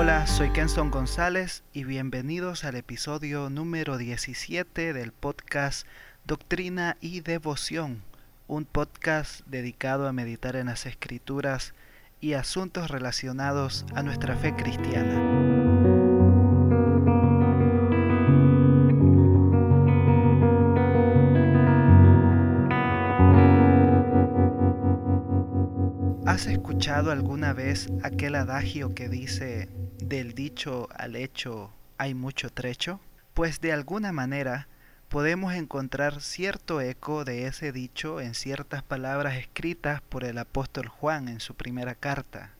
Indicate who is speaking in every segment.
Speaker 1: Hola, soy Kenson González y bienvenidos al episodio número 17 del podcast Doctrina y Devoción, un podcast dedicado a meditar en las escrituras y asuntos relacionados a nuestra fe cristiana. ¿Has escuchado alguna vez aquel adagio que dice, del dicho al hecho hay mucho trecho? Pues de alguna manera podemos encontrar cierto eco de ese dicho en ciertas palabras escritas por el apóstol Juan en su primera carta.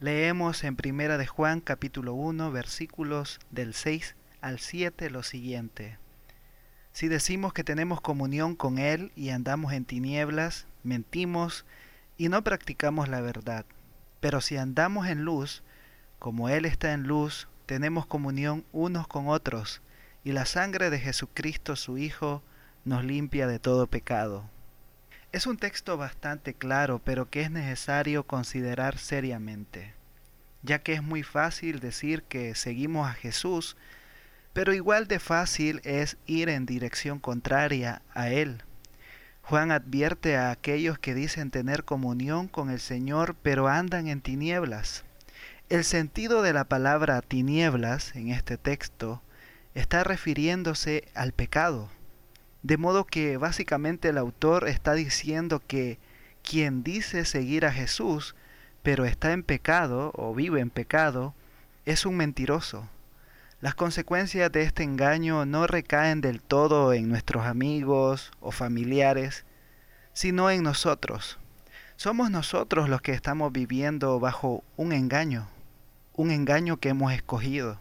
Speaker 1: Leemos en Primera de Juan capítulo 1 versículos del 6 al 7 lo siguiente. Si decimos que tenemos comunión con Él y andamos en tinieblas, mentimos y no practicamos la verdad. Pero si andamos en luz, como Él está en luz, tenemos comunión unos con otros, y la sangre de Jesucristo su Hijo nos limpia de todo pecado. Es un texto bastante claro, pero que es necesario considerar seriamente, ya que es muy fácil decir que seguimos a Jesús, pero igual de fácil es ir en dirección contraria a Él. Juan advierte a aquellos que dicen tener comunión con el Señor pero andan en tinieblas. El sentido de la palabra tinieblas en este texto está refiriéndose al pecado. De modo que básicamente el autor está diciendo que quien dice seguir a Jesús pero está en pecado o vive en pecado es un mentiroso. Las consecuencias de este engaño no recaen del todo en nuestros amigos o familiares, sino en nosotros. Somos nosotros los que estamos viviendo bajo un engaño, un engaño que hemos escogido.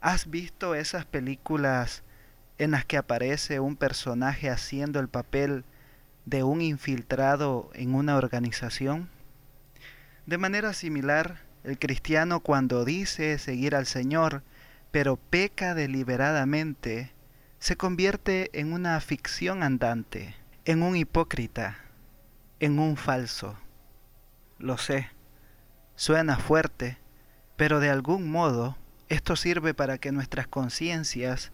Speaker 1: ¿Has visto esas películas en las que aparece un personaje haciendo el papel de un infiltrado en una organización? De manera similar, el cristiano cuando dice seguir al Señor, pero peca deliberadamente, se convierte en una ficción andante, en un hipócrita, en un falso. Lo sé, suena fuerte, pero de algún modo esto sirve para que nuestras conciencias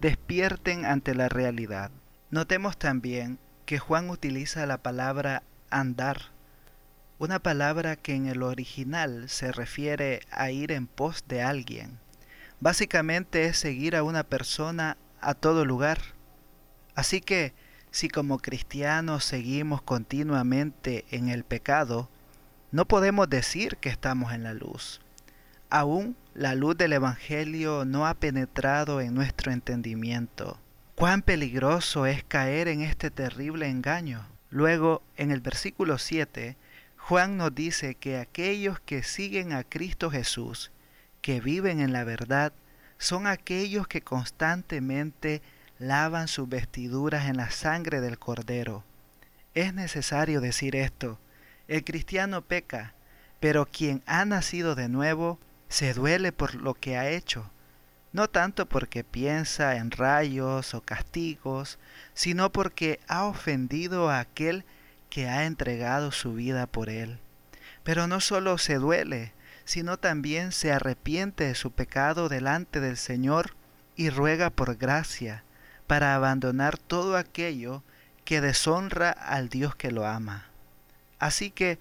Speaker 1: despierten ante la realidad. Notemos también que Juan utiliza la palabra andar, una palabra que en el original se refiere a ir en pos de alguien básicamente es seguir a una persona a todo lugar. Así que si como cristianos seguimos continuamente en el pecado, no podemos decir que estamos en la luz. Aún la luz del Evangelio no ha penetrado en nuestro entendimiento. Cuán peligroso es caer en este terrible engaño. Luego, en el versículo 7, Juan nos dice que aquellos que siguen a Cristo Jesús que viven en la verdad son aquellos que constantemente lavan sus vestiduras en la sangre del Cordero. Es necesario decir esto. El cristiano peca, pero quien ha nacido de nuevo se duele por lo que ha hecho, no tanto porque piensa en rayos o castigos, sino porque ha ofendido a aquel que ha entregado su vida por él. Pero no solo se duele, sino también se arrepiente de su pecado delante del Señor y ruega por gracia para abandonar todo aquello que deshonra al Dios que lo ama. Así que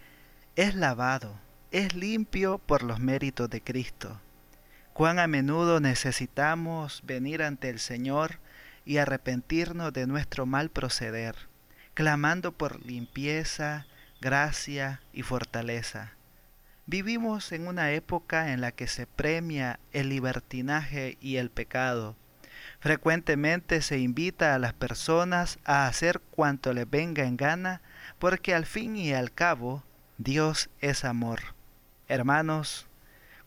Speaker 1: es lavado, es limpio por los méritos de Cristo. Cuán a menudo necesitamos venir ante el Señor y arrepentirnos de nuestro mal proceder, clamando por limpieza, gracia y fortaleza. Vivimos en una época en la que se premia el libertinaje y el pecado. Frecuentemente se invita a las personas a hacer cuanto les venga en gana, porque al fin y al cabo Dios es amor. Hermanos,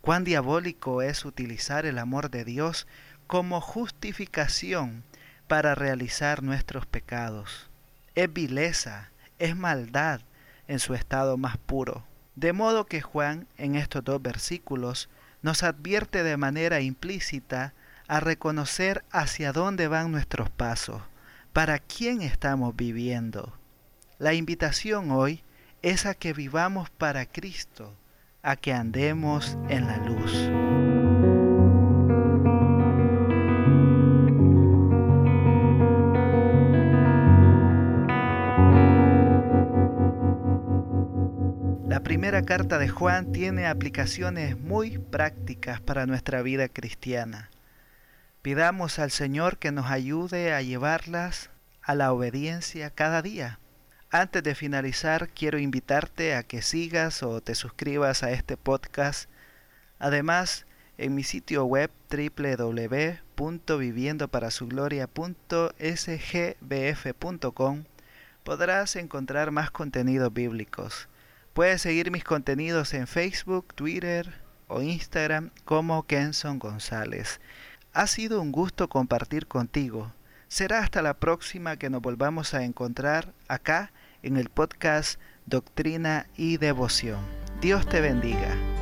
Speaker 1: cuán diabólico es utilizar el amor de Dios como justificación para realizar nuestros pecados. Es vileza, es maldad en su estado más puro. De modo que Juan en estos dos versículos nos advierte de manera implícita a reconocer hacia dónde van nuestros pasos, para quién estamos viviendo. La invitación hoy es a que vivamos para Cristo, a que andemos en la luz. La primera carta de Juan tiene aplicaciones muy prácticas para nuestra vida cristiana. Pidamos al Señor que nos ayude a llevarlas a la obediencia cada día. Antes de finalizar, quiero invitarte a que sigas o te suscribas a este podcast. Además, en mi sitio web www.viviendoparasugloria.sgbf.com podrás encontrar más contenidos bíblicos. Puedes seguir mis contenidos en Facebook, Twitter o Instagram como Kenson González. Ha sido un gusto compartir contigo. Será hasta la próxima que nos volvamos a encontrar acá en el podcast Doctrina y Devoción. Dios te bendiga.